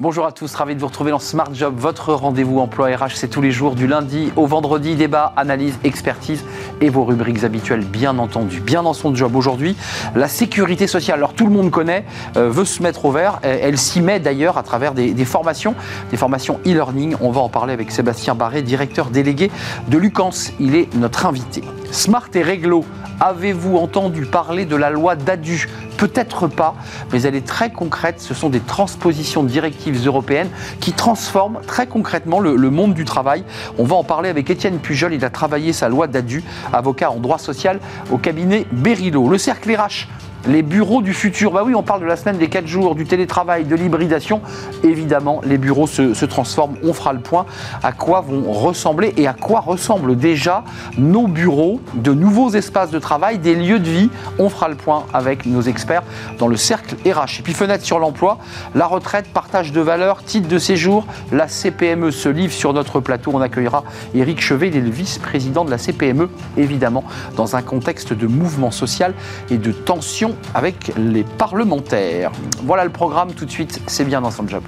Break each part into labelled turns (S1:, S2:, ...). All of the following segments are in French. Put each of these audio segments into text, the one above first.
S1: Bonjour à tous, ravi de vous retrouver dans Smart Job, votre rendez-vous emploi RH. C'est tous les jours du lundi au vendredi, débat, analyse, expertise et vos rubriques habituelles, bien entendu. Bien dans son job aujourd'hui, la sécurité sociale. Alors tout le monde connaît, euh, veut se mettre au vert. Elle s'y met d'ailleurs à travers des, formations, des formations e-learning. On va en parler avec Sébastien Barré, directeur délégué de Lucans. Il est notre invité. Smart et réglo. Avez-vous entendu parler de la loi DADU? Peut-être pas, mais elle est très concrète. Ce sont des transpositions de directives européennes qui transforment très concrètement le, monde du travail. On va en parler avec Étienne Pujol. Il a travaillé sa loi DADU, avocat en droit social au cabinet Berilo. Le cercle RH les bureaux du futur. Bah oui, on parle de la semaine des 4 jours, du télétravail, de l'hybridation. Évidemment, les bureaux se, transforment. On fera le point à quoi vont ressembler et à quoi ressemblent déjà nos bureaux, de nouveaux espaces de travail, des lieux de vie. On fera le point avec nos experts dans le cercle RH. Et puis fenêtre sur l'emploi, la retraite, partage de valeurs, titre de séjour. La CPME se livre sur notre plateau. On accueillera Éric Chevet, il est le vice-président de la CPME, évidemment, dans un contexte de mouvement social et de tension avec les parlementaires. Voilà le programme tout de suite, c'est bien dans son job.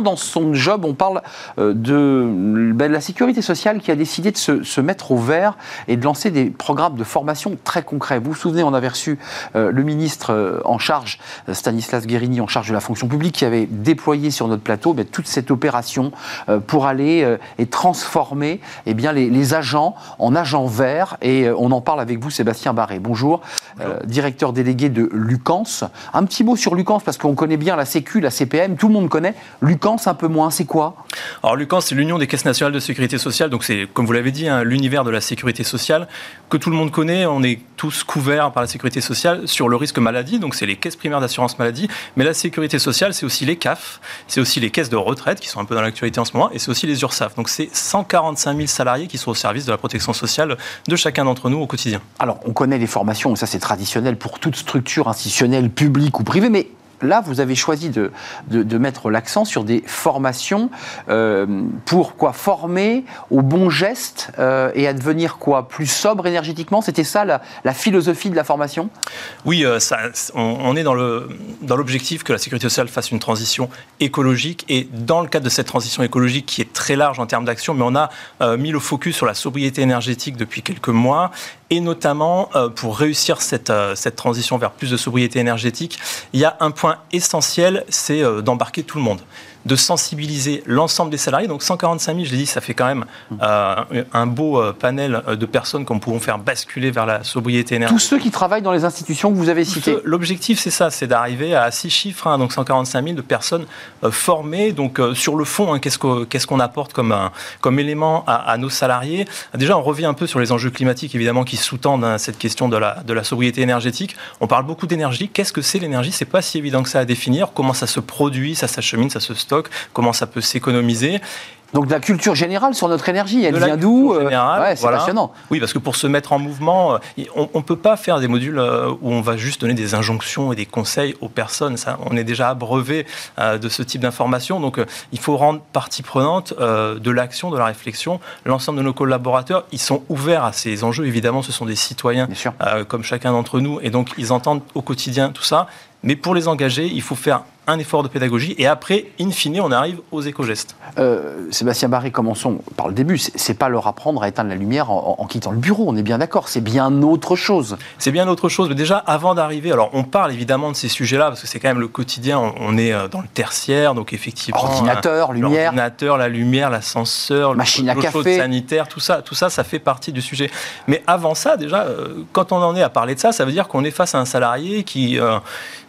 S1: Dans son job. On parle euh, de ben, la sécurité sociale qui a décidé de se, mettre au vert et de lancer des programmes de formation très concrets. Vous vous souvenez, on avait reçu euh, le ministre euh, en charge, Stanislas Guérini, en charge de la fonction publique, qui avait déployé sur notre plateau ben, toute cette opération pour aller et transformer eh les, agents en agents verts. Et on en parle avec vous, Sébastien Barré. Bonjour, directeur délégué de Lucans. Un petit mot sur Lucans, parce qu'on connaît bien la Sécu, la CPM, tout le monde connaît. Lucans, un peu moins, c'est quoi?
S2: Alors Lucans, c'est l'Union des caisses nationales de sécurité sociale, donc c'est, comme vous l'avez dit, hein, l'univers de la sécurité sociale que tout le monde connaît. On est tous couverts par la sécurité sociale sur le risque maladie, donc c'est les caisses primaires d'assurance maladie. Mais la sécurité sociale, c'est aussi les CAF, c'est aussi les caisses de retraite qui sont un peu dans l'actualité en ce moment, et c'est aussi les URSAF. Donc c'est 145 000 salariés qui sont au service de la protection sociale de chacun d'entre nous au quotidien.
S1: Alors on connaît les formations, ça c'est traditionnel pour toute structure institutionnelle, publique ou privée, mais là, vous avez choisi de, de, mettre l'accent sur des formations euh, pour quoi former aux bons gestes euh, et à devenir quoi plus sobre énergétiquement? C'était ça la, philosophie de la formation?
S2: Oui, euh, on, est dans le dans l'objectif que la sécurité sociale fasse une transition écologique et dans le cadre de cette transition écologique qui est très large en termes d'action, mais on a mis le focus sur la sobriété énergétique depuis quelques mois et notamment pour réussir cette, cette transition vers plus de sobriété énergétique, il y a un point essentiel, c'est euh, d'embarquer tout le monde de sensibiliser l'ensemble des salariés. Donc 145 000, je l'ai dit, ça fait quand même euh, un beau euh, panel de personnes qu'on pourront faire basculer vers la sobriété énergétique.
S1: Tous ceux qui travaillent dans les institutions que vous avez citées.
S2: L'objectif, c'est ça, c'est d'arriver à six chiffres, hein, donc 145 000 de personnes formées. Donc sur le fond, hein, qu'est-ce qu'on apporte comme, comme élément à, nos salariés? Déjà, on revient un peu sur les enjeux climatiques, évidemment, qui sous-tendent hein, cette question de la, de la sobriété énergétique. On parle beaucoup d'énergie. Qu'est-ce que c'est l'énergie? C'est pas si évident que ça à définir. Comment ça se produit, ça s'achemine, ça se stocke, comment ça peut s'économiser.
S1: Donc de la culture générale sur notre énergie, elle vient d'où
S2: euh, ouais, C'est passionnant. Oui, parce que pour se mettre en mouvement, euh, on ne peut pas faire des modules euh, où on va juste donner des injonctions et des conseils aux personnes. Ça, on est déjà abreuvé de ce type d'informations. Donc il faut rendre partie prenante de l'action, de la réflexion. L'ensemble de nos collaborateurs, ils sont ouverts à ces enjeux. Évidemment, ce sont des citoyens comme chacun d'entre nous. Et donc ils entendent au quotidien tout ça. Mais pour les engager, il faut faire un effort de pédagogie et après, in fine, on arrive aux éco-gestes.
S1: Euh, Sébastien Barré, commençons par le début. C'est pas leur apprendre à éteindre la lumière en, quittant le bureau, on est bien d'accord. C'est bien autre chose.
S2: C'est bien autre chose. Mais déjà, avant d'arriver, alors on parle évidemment de ces sujets-là parce que c'est quand même le quotidien. On, est euh, dans le tertiaire, donc effectivement.
S1: Ordinateur, euh, lumière.
S2: Ordinateur, la lumière, l'ascenseur,
S1: machine à café,
S2: sanitaire, tout ça, tout ça, ça fait partie du sujet. Mais avant ça, déjà, quand on en est à parler de ça, ça veut dire qu'on est face à un salarié qui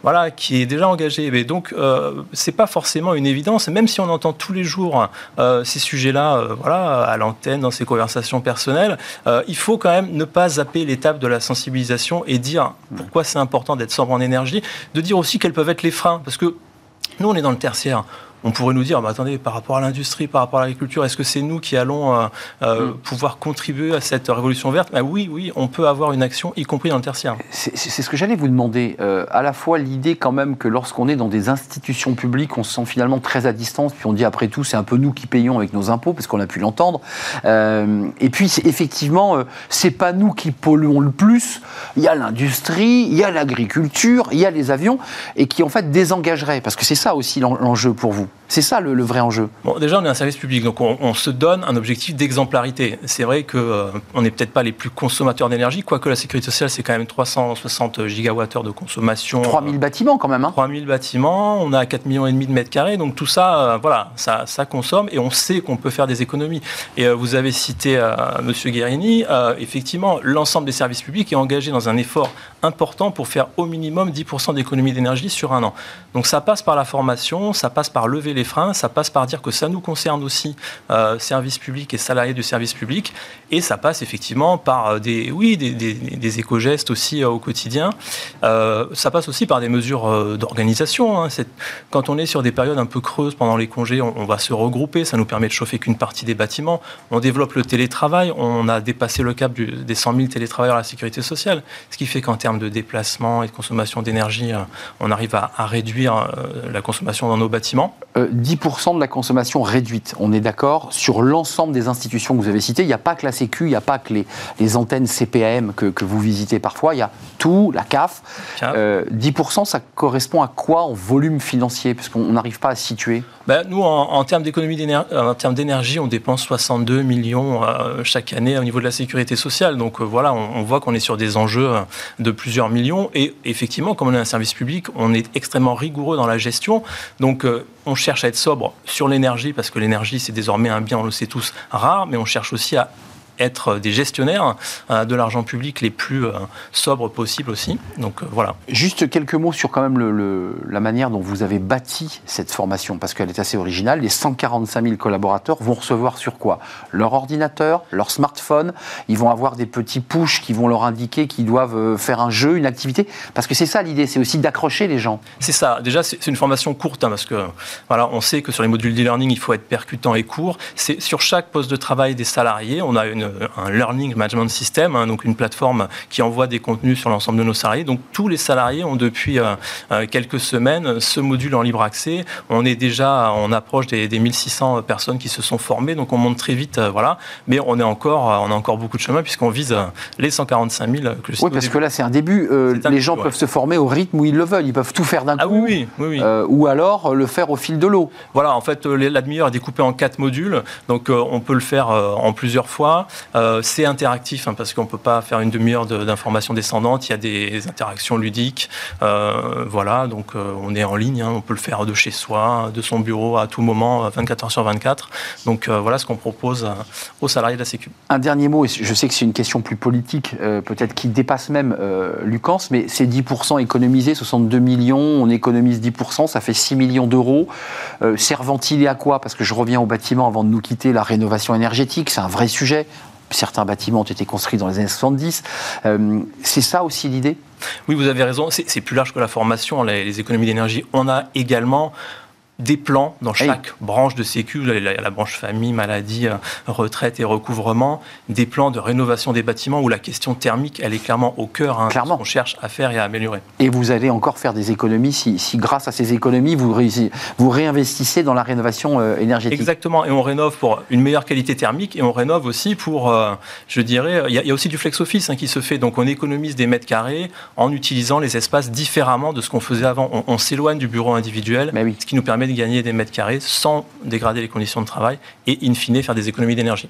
S2: voilà, qui est déjà engagé. Mais donc, euh, c'est pas forcément une évidence, même si on entend tous les jours euh, ces sujets-là, euh, voilà, à l'antenne, dans ses conversations personnelles. Euh, il faut quand même ne pas zapper l'étape de la sensibilisation et dire pourquoi c'est important d'être sobre en énergie, de dire aussi quels peuvent être les freins, parce que nous, on est dans le tertiaire on pourrait nous dire, bah, attendez, par rapport à l'industrie, par rapport à l'agriculture, est-ce que c'est nous qui allons euh, euh, mm. pouvoir contribuer à cette révolution verte? Bah, Oui, oui, on peut avoir une action, y compris dans le tertiaire.
S1: C'est ce que j'allais vous demander. Euh, à la fois l'idée quand même que lorsqu'on est dans des institutions publiques, on se sent finalement très à distance, puis on dit après tout, c'est un peu nous qui payons avec nos impôts, parce qu'on a pu l'entendre. et puis effectivement, c'est pas nous qui polluons le plus. Il y a l'industrie, il y a l'agriculture, il y a les avions, et qui en fait désengagerait, parce que c'est ça aussi l'enjeu pour vous. C'est ça le, vrai enjeu.
S2: Bon, déjà, on est un service public, donc on, se donne un objectif d'exemplarité. C'est vrai qu'on euh, n'est peut-être pas les plus consommateurs d'énergie, quoique la sécurité sociale, c'est quand même 360 gigawattheures de consommation.
S1: 3000 bâtiments quand même. Hein
S2: 3000 bâtiments, on a 4 millions et demi de mètres carrés, donc tout ça, euh, voilà, ça, ça, consomme et on sait qu'on peut faire des économies. Et euh, vous avez cité Monsieur Guérini, effectivement, l'ensemble des services publics est engagé dans un effort important pour faire au minimum 10% d'économie d'énergie sur un an. Donc ça passe par la formation, ça passe par les freins, ça passe par dire que ça nous concerne aussi, euh, services publics et salariés du service public, et ça passe effectivement par euh, des, oui, des, éco-gestes aussi euh, au quotidien. Euh, ça passe aussi par des mesures d'organisation. Hein. Quand on est sur des périodes un peu creuses pendant les congés, on, va se regrouper, ça nous permet de chauffer qu'une partie des bâtiments. On développe le télétravail, on a dépassé le cap des 100 000 télétravailleurs à la sécurité sociale, ce qui fait qu'en termes de déplacement et de consommation d'énergie, on arrive à réduire la consommation dans nos bâtiments.
S1: 10% de la consommation réduite, on est d'accord, sur l'ensemble des institutions que vous avez citées. Il n'y a pas que la Sécu, il n'y a pas que les, antennes CPAM que, que, vous visitez parfois, il y a tout, la CAF. 10%, euh, ça correspond à quoi en volume financier? Puisqu'on n'arrive pas à situer.
S2: Ben, nous, en, termes d'économie en termes d'énergie, on dépense 62 millions euh, chaque année au niveau de la sécurité sociale. Donc euh, voilà, on, on voit qu'on est sur des enjeux de plusieurs millions. Et effectivement, comme on est un service public, on est extrêmement rigoureux dans la gestion. Donc on cherche à être sobre sur l'énergie, parce que l'énergie, c'est désormais un bien, on le sait tous, rare, mais on cherche aussi à être des gestionnaires euh, de l'argent public les plus euh, sobres possibles aussi. Donc euh, voilà.
S1: Juste quelques mots sur quand même le, la manière dont vous avez bâti cette formation, parce qu'elle est assez originale. Les 145 000 collaborateurs vont recevoir sur quoi? Leur ordinateur, leur smartphone. Ils vont avoir des petits push qui vont leur indiquer qu'ils doivent faire un jeu, une activité. Parce que c'est ça l'idée, c'est aussi d'accrocher les gens.
S2: C'est ça. Déjà, c'est une formation courte, hein, parce que voilà, on sait que sur les modules d'e-learning, il faut être percutant et court. C'est sur chaque poste de travail des salariés, on a une un learning management system, hein, donc une plateforme qui envoie des contenus sur l'ensemble de nos salariés. Donc tous les salariés ont depuis euh, euh, quelques semaines ce module en libre accès. On est déjà, on approche des, 1600 personnes qui se sont formées, donc on monte très vite, euh, voilà. Mais on est encore, on a encore beaucoup de chemin puisqu'on vise les 145 000
S1: que Oui, parce que là c'est un début. les gens peuvent se former au rythme où ils le veulent. Ils peuvent tout faire d'un
S2: ah,
S1: coup.
S2: Oui, oui,
S1: ou alors le faire au fil de l'eau.
S2: Voilà, en fait, la demi-heure est découpée en quatre modules, donc on peut le faire en plusieurs fois. Euh, c'est interactif hein, parce qu'on ne peut pas faire une demi-heure d'information descendante. Il y a des interactions ludiques. Euh, voilà, donc euh, on est en ligne. Hein. on peut le faire de chez soi, de son bureau à tout moment, 24 heures sur 24. Donc voilà ce qu'on propose aux salariés de la Sécu.
S1: Un dernier mot, et je sais que c'est une question plus politique, peut-être qui dépasse même Lucans, mais c'est 10% économisés, 62 millions, on économise 10%, ça fait 6 millions d'euros. Servent-il à quoi? Parce que je reviens au bâtiment avant de nous quitter, la rénovation énergétique, c'est un vrai sujet certains bâtiments ont été construits dans les années 70. Euh, c'est ça aussi l'idée?
S2: Oui, vous avez raison. C'est plus large que la formation. les économies d'énergie, on a également des plans dans chaque branche de sécu, la, la, branche famille, maladie, euh, retraite et recouvrement, des plans de rénovation des bâtiments où la question thermique, elle est clairement au cœur hein, clairement. qu'on cherche à faire et à améliorer.
S1: Et vous allez encore faire des économies si, grâce à ces économies, vous, vous réinvestissez dans la rénovation euh, énergétique.
S2: Exactement, et on rénove pour une meilleure qualité thermique et on rénove aussi pour, euh, je dirais, il y, a aussi du flex office hein, qui se fait, donc on économise des mètres carrés en utilisant les espaces différemment de ce qu'on faisait avant. On, on s'éloigne du bureau individuel, oui. ce qui nous permet de gagner des mètres carrés sans dégrader les conditions de travail et, in fine, faire des économies d'énergie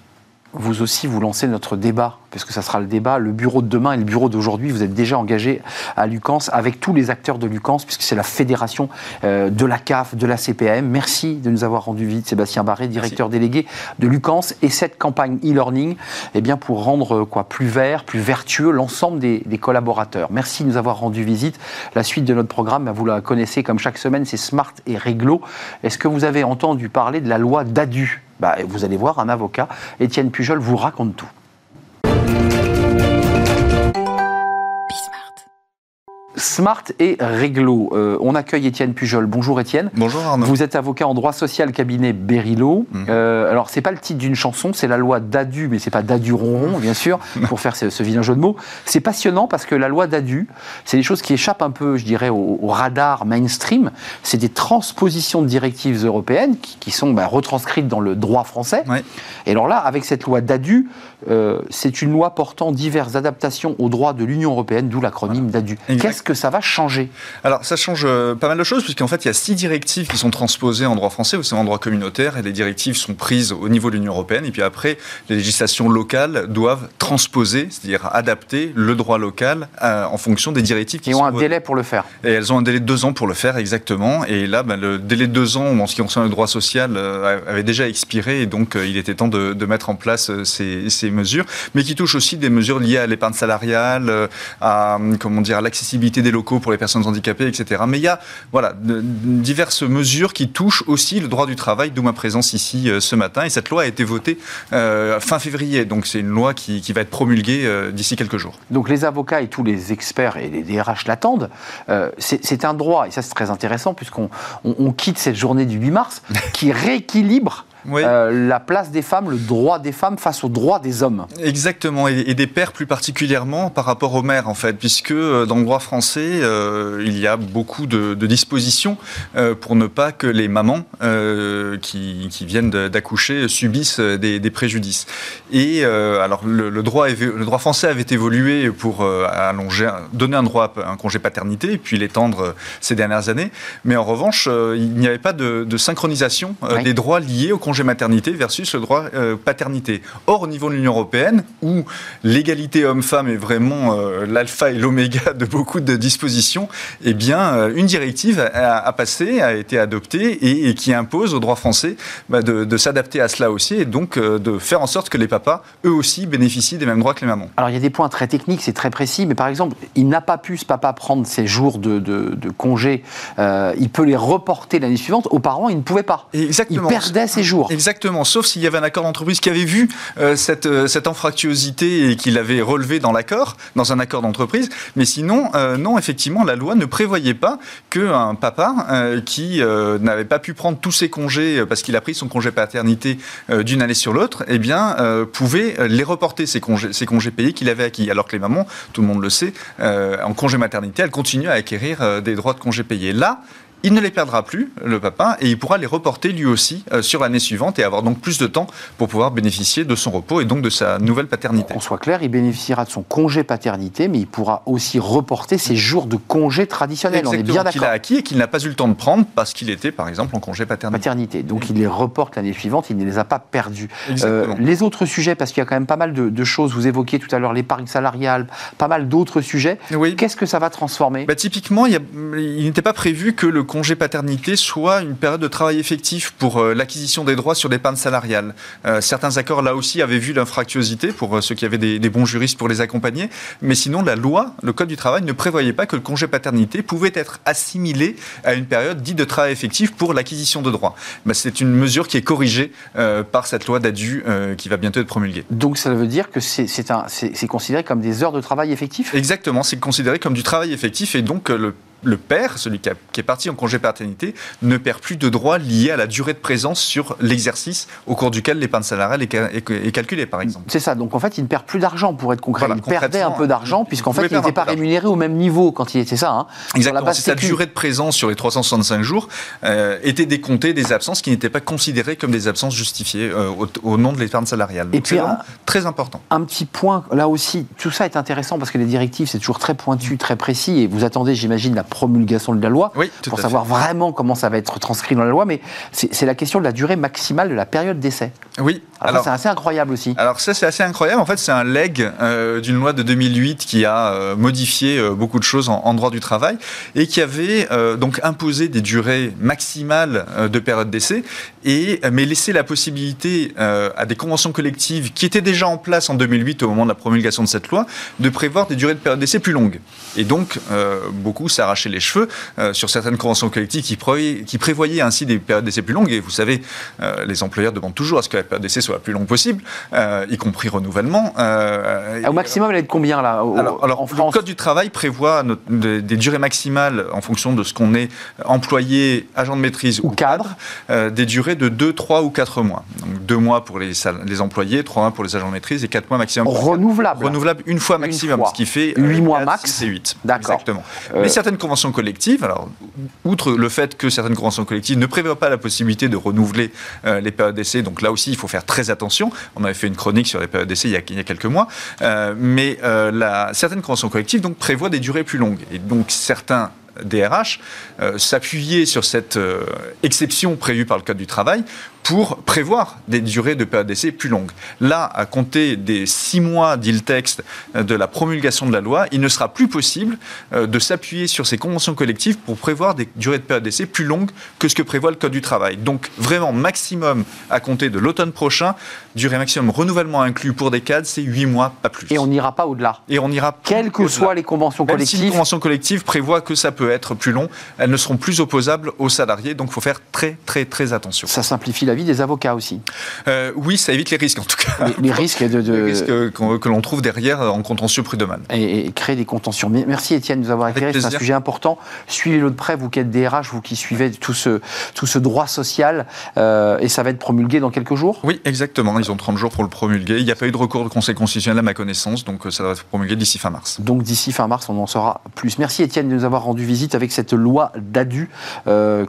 S1: vous aussi, vous lancez notre débat, parce que ça sera le débat, le bureau de demain et le bureau d'aujourd'hui. Vous êtes déjà engagé à Lucans avec tous les acteurs de Lucans, puisque c'est la fédération euh, de la CAF, de la CPM. Merci de nous avoir rendu visite, Sébastien Barré, directeur délégué de Lucans. Et cette campagne e-learning, eh bien, pour rendre euh, quoi, plus vert, plus vertueux l'ensemble des, des, collaborateurs. Merci de nous avoir rendu visite. La suite de notre programme, vous la connaissez comme chaque semaine, c'est Smart et Réglo. Est-ce que vous avez entendu parler de la loi DADU? Bah, vous allez voir, un avocat, Étienne Pujol, vous raconte tout. Smart et Réglo. Euh, on accueille Étienne Pujol. Bonjour Étienne.
S3: Bonjour Arnaud.
S1: Vous êtes avocat en droit social cabinet Berilo. Mmh. Euh, alors c'est pas le titre d'une chanson, c'est la loi Dadu, mais c'est pas Dadu ronron bien sûr, pour faire ce, vilain jeu de mots. C'est passionnant parce que la loi Dadu, c'est des choses qui échappent un peu, je dirais, au, radar mainstream. C'est des transpositions de directives européennes qui, sont bah, retranscrites dans le droit français. Et alors là, avec cette loi Dadu, euh, c'est une loi portant diverses adaptations au droit de l'Union européenne, d'où l'acronyme DADU. Qu'est-ce que ça va changer?
S3: Alors, ça change euh, pas mal de choses, puisqu'en fait, il y a six directives qui sont transposées en droit français, ou c'est en droit communautaire, et les directives sont prises au niveau de l'Union européenne, et puis après, les législations locales doivent transposer, c'est-à-dire adapter le droit local euh, en fonction des directives qui
S1: Ils ont un délai pour le faire.
S3: Et elles ont un délai de deux ans pour le faire, exactement. Et là, ben, le délai de deux ans, en ce qui concerne le droit social, avait déjà expiré, et donc il était temps de, mettre en place ces, ces mesures, mais qui touchent aussi des mesures liées à l'épargne salariale, euh, à comment dire, l'accessibilité des locaux pour les personnes handicapées, etc. Mais il y a voilà diverses mesures qui touchent aussi le droit du travail, d'où ma présence ici euh, ce matin. Et cette loi a été votée euh, fin février, donc c'est une loi qui, qui, va être promulguée d'ici quelques jours.
S1: Donc les avocats et tous les experts et les DRH l'attendent. c'est un droit, et ça c'est très intéressant puisqu'on on quitte cette journée du 8 mars, qui rééquilibre euh, la place des femmes, le droit des femmes face au droit des hommes.
S3: Exactement, et, des pères plus particulièrement par rapport aux mères en fait, puisque euh, dans le droit français, euh, il y a beaucoup de, dispositions pour ne pas que les mamans qui, viennent d'accoucher subissent des, préjudices. Et alors le, droit, le droit français avait évolué pour allonger, donner un droit à un congé paternité, et puis l'étendre ces dernières années, mais en revanche, il n'y avait pas de, synchronisation des droits liés au congé congé maternité versus le droit euh, paternité. Or, au niveau de l'Union européenne, où l'égalité homme-femme est vraiment euh, l'alpha et l'oméga de beaucoup de dispositions, eh bien, euh, une directive a, passé, a été adoptée et, qui impose au droit français bah, de, s'adapter à cela aussi et donc de faire en sorte que les papas, eux aussi, bénéficient des mêmes droits que les mamans.
S1: Alors, il y a des points très techniques, c'est très précis, mais par exemple, il n'a pas pu, ce papa, prendre ses jours de, de, congé. il peut les reporter l'année suivante. Aux parents, il ne pouvait pas.
S3: Exactement.
S1: Il perdait ses jours.
S3: Exactement, sauf s'il y avait un accord d'entreprise qui avait vu euh, cette, euh, cette anfractuosité et qui l'avait relevé dans l'accord, dans un accord d'entreprise. Mais sinon, euh, non, effectivement, la loi ne prévoyait pas qu'un papa qui n'avait pas pu prendre tous ses congés parce qu'il a pris son congé paternité d'une année sur l'autre, eh bien, pouvait les reporter, ses congés, ses congés payés qu'il avait acquis. Alors que les mamans, tout le monde le sait, en congé maternité, elles continuent à acquérir des droits de congés payés. Là, il ne les perdra plus, le papa, et il pourra les reporter lui aussi euh, sur l'année suivante et avoir donc plus de temps pour pouvoir bénéficier de son repos et donc de sa nouvelle paternité.
S1: On soit clair, il bénéficiera de son congé paternité, mais il pourra aussi reporter ses jours de congé traditionnels.
S3: On est bien d'accord. Qu'il a acquis et qu'il n'a pas eu le temps de prendre parce qu'il était, par exemple, en congé paternité.
S1: Paternité. Donc il les reporte l'année suivante, il ne les a pas perdus. Euh, les autres sujets, parce qu'il y a quand même pas mal de, choses, vous évoquiez tout à l'heure l'épargne salariale, pas mal d'autres sujets. Oui. Qu'est-ce que ça va transformer?
S3: Bah, Typiquement, il, il n'était pas prévu que le congé paternité soit une période de travail effectif pour euh, l'acquisition des droits sur l'épargne salariale. Euh, certains accords, là aussi, avaient vu l'infractuosité pour euh, ceux qui avaient des, bons juristes pour les accompagner. Mais sinon, la loi, le Code du travail, ne prévoyait pas que le congé paternité pouvait être assimilé à une période dite de travail effectif pour l'acquisition de droits. Bah, c'est une mesure qui est corrigée par cette loi d'adu qui va bientôt être promulguée.
S1: Donc ça veut dire que c'est considéré comme des heures de travail effectif?
S3: Exactement, c'est considéré comme du travail effectif et donc le le père, celui qui, est parti en congé paternité, ne perd plus de droits liés à la durée de présence sur l'exercice au cours duquel l'épargne salariale est, calculée, par exemple.
S1: C'est ça. Donc en fait, il ne perd plus d'argent pour être concret. il perdait un peu d'argent puisqu'en fait, il n'était pas rémunéré au même niveau quand il était ça. Hein.
S3: Exactement. Sa durée de présence sur les 365 jours euh, était décomptée des absences qui n'étaient pas considérées comme des absences justifiées euh, au, nom de l'épargne salariale.
S1: Et puis,
S3: très important.
S1: Un petit point, là aussi, tout ça est intéressant parce que les directives, c'est toujours très pointu, très précis et vous attendez, j'imagine, la promulgation de la loi, pour savoir vraiment comment ça va être transcrit dans la loi, mais c'est la question de la durée maximale de la période d'essai.
S3: Oui.
S1: Alors, c'est assez incroyable aussi.
S3: Alors ça c'est assez incroyable. En fait c'est un leg euh, d'une loi de 2008 qui a euh, modifié euh, beaucoup de choses en, droit du travail et qui avait donc imposé des durées maximales de période d'essai et mais laissé la possibilité à des conventions collectives qui étaient déjà en place en 2008 au moment de la promulgation de cette loi de prévoir des durées de période d'essai plus longues. Et donc beaucoup s'arrachaient les cheveux sur certaines conventions collectives qui, qui prévoyaient ainsi des périodes d'essai plus longues. Et vous savez, les employeurs demandent toujours à ce que la période d'essai soit la plus longue possible, y compris renouvellement.
S1: Au maximum, elle est de combien là
S3: alors, en France Le Code du travail prévoit des, durées maximales en fonction de ce qu'on est employé, agent de maîtrise ou, cadre, des durées de 2, 3 ou 4 mois. Donc 2 mois pour les, les employés, 3 mois pour les agents de maîtrise et 4 mois maximum.
S1: Renouvelable.
S3: Renouvelable une fois maximum, ce qui fait
S1: 8 mois max.
S3: C'est 8. D'accord. Exactement. Mais certaines conventions collectives, alors outre le fait que certaines conventions collectives ne prévoient pas la possibilité de renouveler les périodes d'essai, donc là aussi il faut faire très attention. On avait fait une chronique sur les périodes d'essai il, il, y a quelques mois, euh, mais euh, la, certaines conventions collectives donc prévoient des durées plus longues et donc certains DRH euh, s'appuyer sur cette exception prévue par le Code du travail pour prévoir des durées de période d'essai plus longues. Là, à compter des six mois, dit le texte, euh, de la promulgation de la loi, il ne sera plus possible euh, de s'appuyer sur ces conventions collectives pour prévoir des durées de période d'essai plus longues que ce que prévoit le Code du travail. Donc, vraiment, maximum à compter de l'automne prochain, durée maximum renouvellement inclus pour des cadres, c'est huit mois, pas plus.
S1: Et on n'ira pas au-delà.
S3: Et on ira
S1: Quelles que soient les conventions
S3: Même
S1: collectives.
S3: Si les conventions collectives prévoient que ça peut être plus long, elles ne seront plus opposables aux salariés, donc il faut faire très, très, très attention.
S1: Ça simplifie la vie des avocats aussi.
S3: Euh, oui, ça évite les risques en tout cas.
S1: Les, risques de,
S3: Les risques que, l'on trouve derrière en contentieux prud'homal.
S1: Et, et, créer des contentieux. Merci Étienne de nous avoir éclairé. C'est un sujet important. Suivez-le de près, vous qui êtes DRH, vous qui suivez tout ce, tout ce droit social. Euh, et ça va être promulgué dans quelques jours?
S3: Oui, exactement. Ils ont 30 jours pour le promulguer. Il n'y a pas eu de recours de Conseil constitutionnel à ma connaissance, donc euh, ça va être promulgué d'ici fin mars.
S1: Donc d'ici fin mars, on en saura plus. Merci Étienne de nous avoir rendu visite avec cette loi d'ADU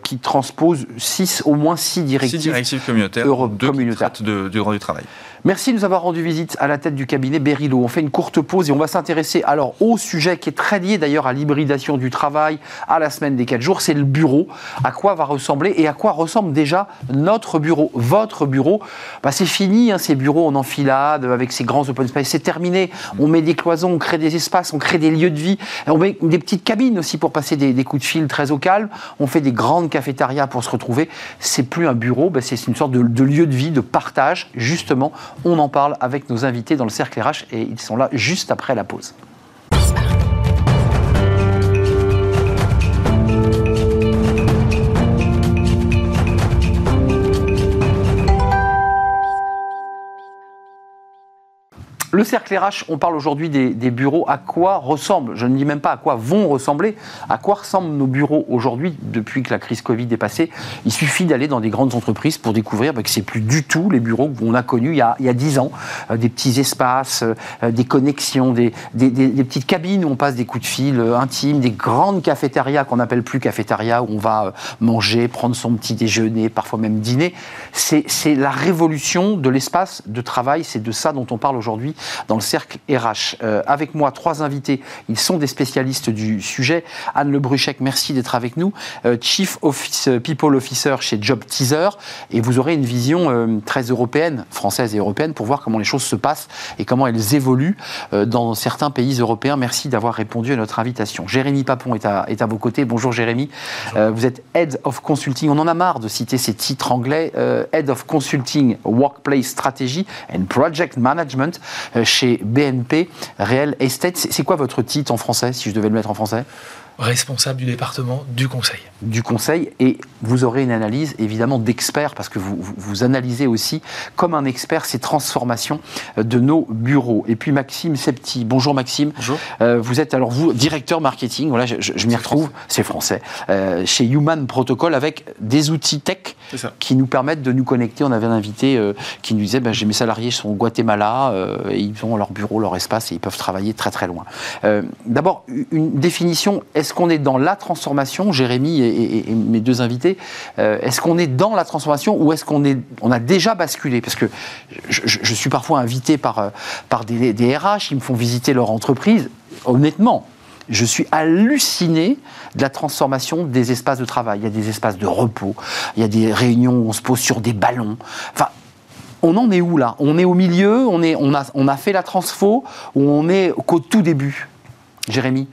S1: qui transpose six, au moins six directives,
S3: six directives communautaires,
S1: communautaires
S3: de, du droit du travail.
S1: Merci de nous avoir rendu visite à la tête du cabinet Berilo. On fait une courte pause et on va s'intéresser alors au sujet qui est très lié d'ailleurs à l'hybridation du travail, à la semaine des 4 jours, c'est le bureau. À quoi va ressembler et à quoi ressemble déjà notre bureau, votre bureau? Bah, C'est fini hein, ces bureaux en enfilade avec ces grands open space, c'est terminé. On met des cloisons, on crée des espaces, on crée des lieux de vie, on met des petites cabines aussi pour passer des, coups de fil très au calme. On fait des grandes cafétérias pour se retrouver. C'est plus un bureau, bah, c'est une sorte de lieu de vie, de partage justement on en parle avec nos invités dans le cercle RH et ils sont là juste après la pause. Le cercle RH, on parle aujourd'hui des, bureaux. À quoi ressemblent, je ne dis même pas à quoi vont ressembler, à quoi ressemblent nos bureaux aujourd'hui depuis que la crise Covid est passée? Il suffit d'aller dans des grandes entreprises pour découvrir bah, que c'est plus du tout les bureaux qu'on a connus il y a, 10 ans. Euh, des petits espaces, euh, des connexions, des, petites cabines où on passe des coups de fil euh, intimes, des grandes cafétérias qu'on n'appelle plus cafétéria où on va manger, prendre son petit déjeuner, parfois même dîner. C'est la révolution de l'espace de travail. C'est de ça dont on parle aujourd'hui dans le cercle RH. Euh, avec moi, trois invités. Ils sont des spécialistes du sujet. Anne Lebruchec, merci d'être avec nous. Euh, Chief Office, euh, People Officer chez Job Teaser. Et vous aurez une vision très européenne, française et européenne, pour voir comment les choses se passent et comment elles évoluent dans certains pays européens. Merci d'avoir répondu à notre invitation. Jérémy Papon est à, est à vos côtés. Bonjour Jérémy. vous êtes Head of Consulting. On en a marre de citer ces titres anglais. Head of Consulting, Workplace Strategy and Project Management chez BNP Real Estate. C'est quoi votre titre en français, si je devais le mettre en français?
S4: Responsable du département du conseil.
S1: Du conseil, et vous aurez une analyse évidemment d'expert, parce que vous, vous, analysez aussi comme un expert ces transformations de nos bureaux. Et puis Maxime Septi, bonjour Maxime.
S3: Bonjour.
S1: Euh, vous êtes alors vous directeur marketing, voilà, je, je, m'y retrouve, c'est français, euh, chez Human Protocol avec des outils tech qui nous permettent de nous connecter. On avait un invité euh, qui nous disait, ben, j'ai mes salariés sont au Guatemala, et ils ont leur bureau, leur espace, et ils peuvent travailler très très loin. D'abord, une définition, est-ce qu'on est dans la transformation, Jérémy et, mes deux invités, euh, est-ce qu'on est dans la transformation ou est-ce qu'on est, on a déjà basculé? Parce que je, suis parfois invité par, euh, par des, des RH, ils me font visiter leur entreprise. Honnêtement, je suis halluciné de la transformation des espaces de travail. Il y a des espaces de repos, il y a des réunions où on se pose sur des ballons. Enfin, on en est où là? On est au milieu on, est, on, a, on a fait la transfo ou on est qu'au tout début? Jérémy?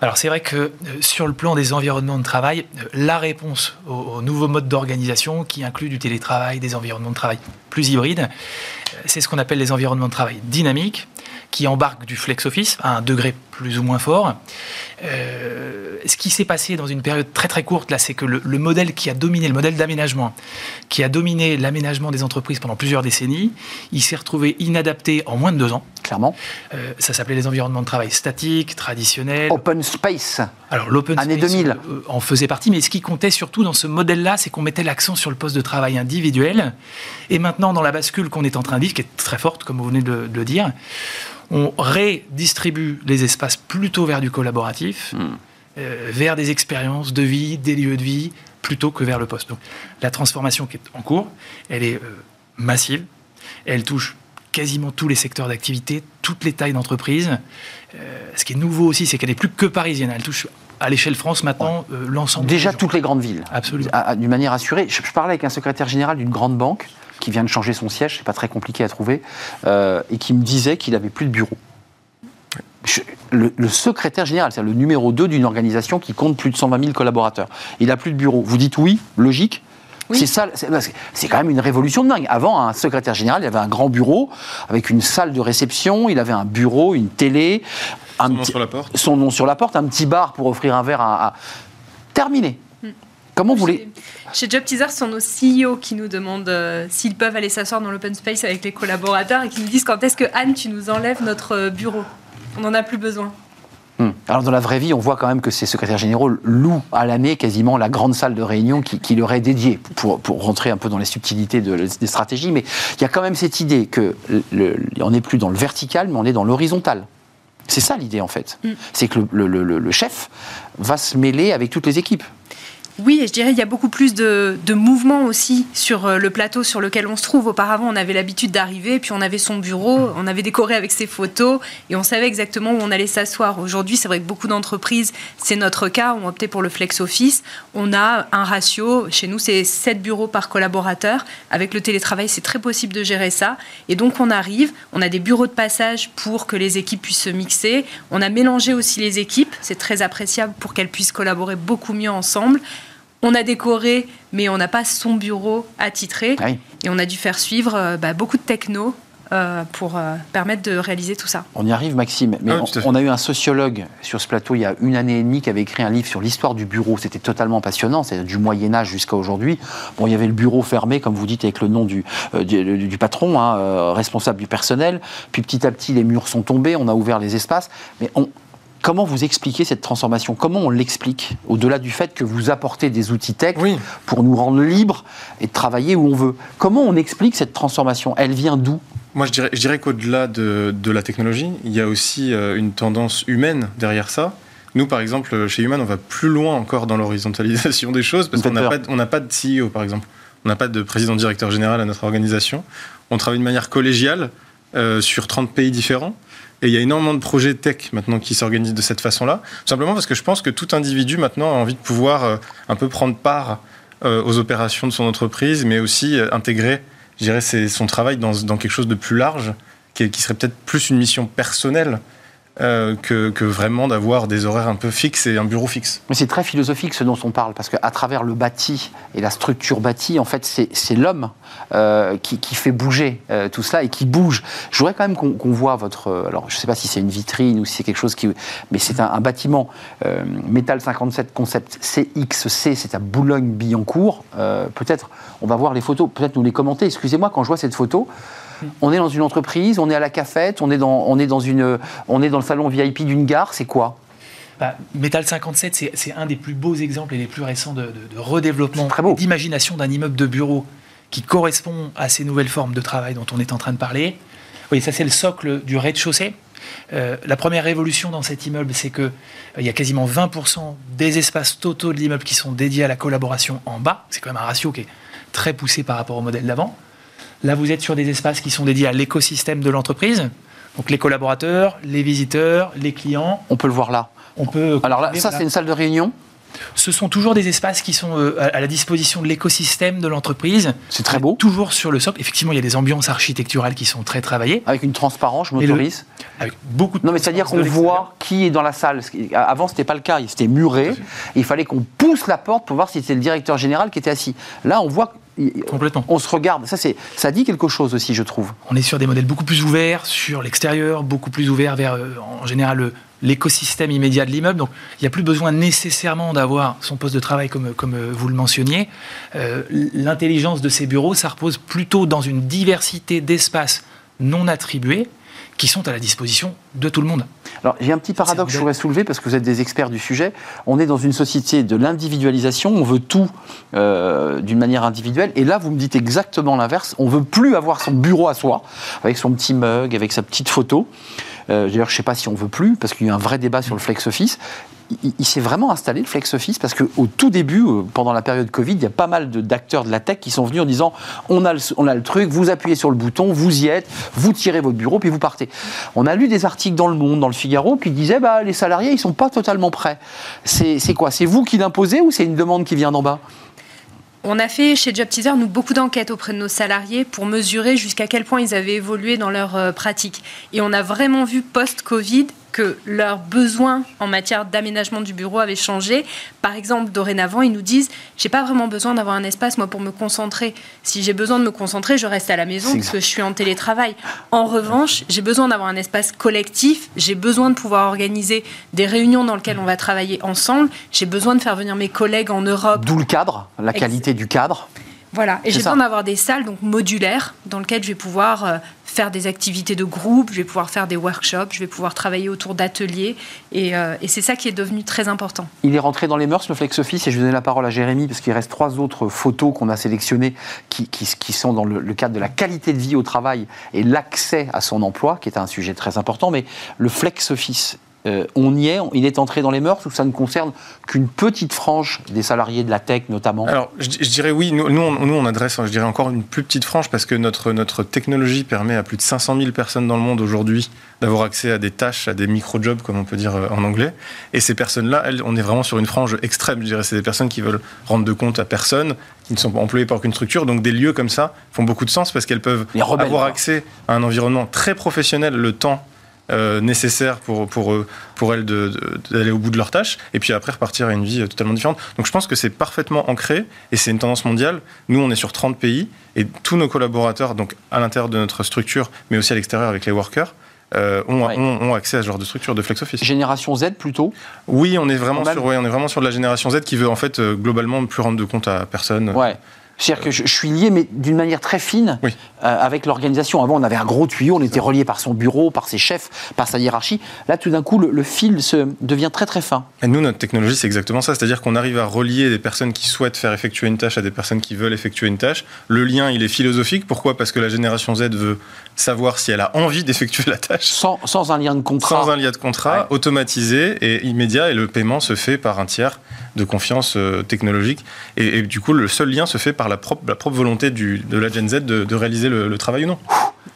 S4: Alors c'est vrai que euh, sur le plan des environnements de travail, euh, la réponse aux, nouveaux modes d'organisation qui incluent du télétravail, des environnements de travail plus hybrides, euh, c'est ce qu'on appelle les environnements de travail dynamiques qui embarquent du flex office à un degré plus ou moins fort ce qui s'est passé dans une période très très courte, là, c'est que le, modèle qui a dominé, le modèle d'aménagement, qui a dominé l'aménagement des entreprises pendant plusieurs décennies, il s'est retrouvé inadapté en moins de deux ans.
S1: Clairement.
S4: Euh, ça s'appelait les environnements de travail statiques, traditionnels.
S1: Open space.
S4: Alors l'open
S1: Année 2000.
S4: Euh, en faisait partie, mais ce qui comptait surtout dans ce modèle-là, c'est qu'on mettait l'accent sur le poste de travail individuel. Et maintenant, dans la bascule qu'on est en train de vivre, qui est très forte, comme vous venez de, le dire, on redistribue les espaces plutôt vers du collaboratif. Hmm. Euh, vers des expériences de vie, des lieux de vie, plutôt que vers le poste. Donc la transformation qui est en cours, elle est euh, massive, elle touche quasiment tous les secteurs d'activité, toutes les tailles d'entreprise. Euh, ce qui est nouveau aussi, c'est qu'elle n'est plus que parisienne, elle touche à l'échelle France maintenant l'ensemble.
S1: Déjà toutes les grandes villes.
S4: Absolument.
S1: D'une manière assurée. Je, parlais avec un secrétaire général d'une grande banque qui vient de changer son siège, c'est pas très compliqué à trouver, et qui me disait qu'il n'avait plus de bureau le, secrétaire général, c'est le numéro 2 d'une organisation qui compte plus de 120 000 collaborateurs. Il n'a plus de bureau. Vous dites oui, logique C'est ça, c'est quand même une révolution de dingue. Avant, un secrétaire général, il avait un grand bureau avec une salle de réception, il avait un bureau, une télé,
S3: son nom sur la porte,
S1: son nom sur la porte, un petit bar pour offrir un verre à, terminé. Hmm. Comment vous voulez
S5: Chez Job Teaser, ce sont nos CEO qui nous demandent euh, s'ils peuvent aller s'asseoir dans l'open space avec les collaborateurs et qui nous disent quand est-ce que Anne, tu nous enlèves notre euh, bureau on n'en a plus besoin.
S1: Hmm. Alors dans la vraie vie, on voit quand même que ces secrétaires généraux louent à l'année quasiment la grande salle de réunion qui, leur est dédiée, pour, rentrer un peu dans les subtilités des stratégies. Mais il y a quand même cette idée qu'on n'est plus dans le vertical, mais on est dans l'horizontal. C'est ça l'idée en fait. Hmm. C'est que le, chef va se mêler avec toutes les équipes.
S5: Oui, et je dirais qu'il y a beaucoup plus de, de mouvements aussi sur euh, le plateau sur lequel on se trouve. Auparavant, on avait l'habitude d'arriver, puis on avait son bureau, on avait décoré avec ses photos, et on savait exactement où on allait s'asseoir. Aujourd'hui, c'est vrai que beaucoup d'entreprises, c'est notre cas, ont opté pour le flex office. On a un ratio, chez nous, c'est 7 bureaux par collaborateur. Avec le télétravail, c'est très possible de gérer ça. Et donc, on arrive, on a des bureaux de passage pour que les équipes puissent se mixer. On a mélangé aussi les équipes, c'est très appréciable pour qu'elles puissent collaborer beaucoup mieux ensemble. On a décoré, mais on n'a pas son bureau attitré. Et on a dû faire suivre euh, bah, beaucoup de techno euh, pour euh, permettre de réaliser tout ça.
S1: On y arrive, Maxime. Mais ah on, a eu un sociologue sur ce plateau il y a une année et demie qui avait écrit un livre sur l'histoire du bureau. C'était totalement passionnant, c'est du Moyen Âge jusqu'à aujourd'hui. Bon, il y avait le bureau fermé, comme vous dites, avec le nom du, du, patron, hein, responsable du personnel. Puis petit à petit, les murs sont tombés, on a ouvert les espaces. Mais on, Comment vous expliquez cette transformation? Comment on l'explique? Au-delà du fait que vous apportez des outils tech pour nous rendre libres et de travailler où on veut. Comment on explique cette transformation? Elle vient d'où?
S6: Moi, je dirais, je dirais qu'au-delà de, la technologie, il y a aussi euh, une tendance humaine derrière ça. Nous, par exemple, chez Human, on va plus loin encore dans l'horizontalisation des choses parce qu'on n'a pas, pas, de CEO, par exemple. On n'a pas de président-directeur général à notre organisation. On travaille de manière collégiale euh, sur 30 pays différents. Et il y a énormément de projets tech maintenant qui s'organisent de cette façon-là. Simplement parce que je pense que tout individu maintenant a envie de pouvoir euh, un peu prendre part euh, aux opérations de son entreprise, mais aussi euh, intégrer, je dirais, son travail dans, quelque chose de plus large, qui, qui serait peut-être plus une mission personnelle euh, que, vraiment d'avoir des horaires un peu fixes et un bureau fixe.
S1: Mais c'est très philosophique ce dont on parle, parce qu'à travers le bâti et la structure bâtie, en fait, c'est l'homme euh, qui, fait bouger euh, tout cela et qui bouge. Je voudrais quand même qu'on voit votre. Alors, je ne sais pas si c'est une vitrine ou si c'est quelque chose qui. Mais c'est un, bâtiment Métal 57 Concept CXC, c'est à Boulogne-Billancourt. peut-être, on va voir les photos, peut-être nous les commenter. Excusez-moi, quand je vois cette photo, on est dans une entreprise, on est à la cafette, on est dans, on est dans, une, on est dans le salon VIP d'une gare, c'est quoi?
S4: Bah, Metal 57, c'est un des plus beaux exemples et les plus récents de, redéveloppement, d'imagination d'un immeuble de bureau qui correspond à ces nouvelles formes de travail dont on est en train de parler. Oui, ça c'est le socle du rez-de-chaussée. Euh, la première révolution dans cet immeuble, c'est qu'il euh, il y a quasiment 20% des espaces totaux de l'immeuble qui sont dédiés à la collaboration en bas. C'est quand même un ratio qui est très poussé par rapport au modèle d'avant. Là, vous êtes sur des espaces qui sont dédiés à l'écosystème de l'entreprise. Donc les collaborateurs, les visiteurs, les clients.
S1: On peut le voir là.
S4: On peut.
S1: Alors là, ça, c'est une salle de réunion
S4: ce sont toujours des espaces qui sont euh, à la disposition de l'écosystème de l'entreprise.
S1: C'est très beau.
S4: Toujours sur le socle. Effectivement, il y a des ambiances architecturales qui sont très travaillées.
S1: Avec une transparence, je m'autorise.
S4: Avec beaucoup de
S1: Non, mais c'est-à-dire qu'on voit qui est dans la salle. Avant, ce n'était pas le cas. C'était muré. Il fallait qu'on pousse la porte pour voir si c'était le directeur général qui était assis. Là, on voit
S4: Complètement.
S1: On se regarde. Ça, c'est, ça dit quelque chose aussi, je trouve.
S4: On est sur des modèles beaucoup plus ouverts sur l'extérieur, beaucoup plus ouverts vers, euh, en général, l'écosystème immédiat de l'immeuble. Donc, il n'y a plus besoin nécessairement d'avoir son poste de travail comme, comme euh, vous le mentionniez. Euh, l'intelligence de ces bureaux, ça repose plutôt dans une diversité d'espaces non attribués qui sont à la disposition de tout le monde.
S1: Alors, j'ai un petit paradoxe que je voudrais soulever parce que vous êtes des experts du sujet. On est dans une société de l'individualisation, on veut tout euh, d'une manière individuelle. Et là, vous me dites exactement l'inverse. On veut plus avoir son bureau à soi, avec son petit mug, avec sa petite photo. Euh, D'ailleurs, je ne sais pas si on veut plus, parce qu'il y a eu un vrai débat sur le flex office. Il, s'est vraiment installé le flex office parce qu'au tout début, euh, pendant la période Covid, il y a pas mal d'acteurs de, la tech qui sont venus en disant on a, le, truc, vous appuyez sur le bouton, vous y êtes, vous tirez votre bureau, puis vous partez. On a lu des articles dans Le Monde, dans le Figaro, qui disaient bah, les salariés, ils sont pas totalement prêts. C'est quoi? C'est vous qui l'imposez ou c'est une demande qui vient d'en bas?
S5: On a fait chez Job Teaser, nous, beaucoup d'enquêtes auprès de nos salariés pour mesurer jusqu'à quel point ils avaient évolué dans leur euh, pratique. Et on a vraiment vu post-Covid que leurs besoins en matière d'aménagement du bureau avaient changé. Par exemple, dorénavant, ils nous disent j'ai pas vraiment besoin d'avoir un espace moi pour me concentrer. Si j'ai besoin de me concentrer, je reste à la maison parce que je suis en télétravail. En revanche, j'ai besoin d'avoir un espace collectif. J'ai besoin de pouvoir organiser des réunions dans lesquelles on va travailler ensemble. J'ai besoin de faire venir mes collègues en Europe.
S1: D'où le cadre, la qualité du cadre.
S5: Voilà, et j'ai besoin d'avoir des salles donc modulaires dans lesquelles je vais pouvoir euh, faire des activités de groupe, je vais pouvoir faire des workshops, je vais pouvoir travailler autour d'ateliers, et, euh, c'est ça qui est devenu très important.
S1: Il est rentré dans les mœurs, le Flex Office, et je vais donner la parole à Jérémy, parce qu'il reste trois autres photos qu'on a sélectionnées qui, sont dans le, cadre de la qualité de vie au travail et l'accès à son emploi, qui est un sujet très important, mais le Flex Office euh, on y est, il est entré dans les mœurs ou ça ne concerne qu'une petite frange des salariés de la tech notamment
S6: Alors je, dirais oui, nous, nous, on, adresse, je dirais encore une plus petite frange parce que notre, notre technologie permet à plus de 500 000 personnes dans le monde aujourd'hui d'avoir accès à des tâches, à des micro-jobs comme on peut dire euh, en anglais. Et ces personnes-là, on est vraiment sur une frange extrême, je dirais. C'est des personnes qui veulent rendre de compte à personne, qui ne sont pas employées par aucune structure. Donc des lieux comme ça font beaucoup de sens parce qu'elles peuvent avoir accès à un environnement très professionnel le temps euh, nécessaire pour, pour, pour elles d'aller au bout de leur tâche, et puis après repartir à une vie totalement différente. Donc je pense que c'est parfaitement ancré, et c'est une tendance mondiale. Nous, on est sur 30 pays, et tous nos collaborateurs, donc à l'intérieur de notre structure, mais aussi à l'extérieur avec les workers, euh, ont, ont, accès à ce genre de structure de flex office.
S1: Génération Z plutôt?
S6: Oui, on est vraiment sur, on est vraiment sur de la génération Z qui veut en fait euh, globalement plus rendre de compte à personne.
S1: Ouais. C'est-à-dire que je, suis lié, mais d'une manière très fine, euh, avec l'organisation. Avant, on avait un gros tuyau, on était relié par son bureau, par ses chefs, par sa hiérarchie. Là, tout d'un coup, le, fil se, devient très très fin.
S6: Et nous, notre technologie, c'est exactement ça. C'est-à-dire qu'on arrive à relier des personnes qui souhaitent faire effectuer une tâche à des personnes qui veulent effectuer une tâche. Le lien, il est philosophique. Pourquoi? Parce que la génération Z veut savoir si elle a envie d'effectuer la tâche.
S1: Sans, sans, un lien de contrat.
S6: Sans un lien de contrat, automatisé et immédiat. Et le paiement se fait par un tiers de confiance euh, technologique. Et, du coup, le seul lien se fait par la propre, volonté de la Gen Z de, réaliser le, travail ou non.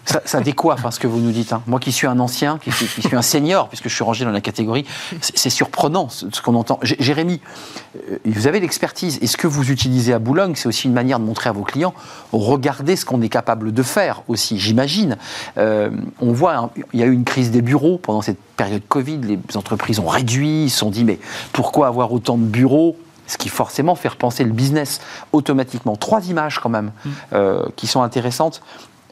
S1: Ça, ça décoiffe hein, ce que vous nous dites. Hein. Moi qui suis un ancien, qui, suis un senior, puisque je suis rangé dans la catégorie, c'est surprenant ce, qu'on entend. Jérémy, euh, vous avez l'expertise. Et ce que vous utilisez à Boulogne, c'est aussi une manière de montrer à vos clients, regardez ce qu'on est capable de faire aussi, j'imagine. Euh, on voit, hein, il y a eu une crise des bureaux pendant cette période Covid, les entreprises ont réduit, ils se sont dit, mais pourquoi avoir autant de bureaux ce qui forcément fait repenser le business automatiquement. Trois images quand même mm. euh, qui sont intéressantes.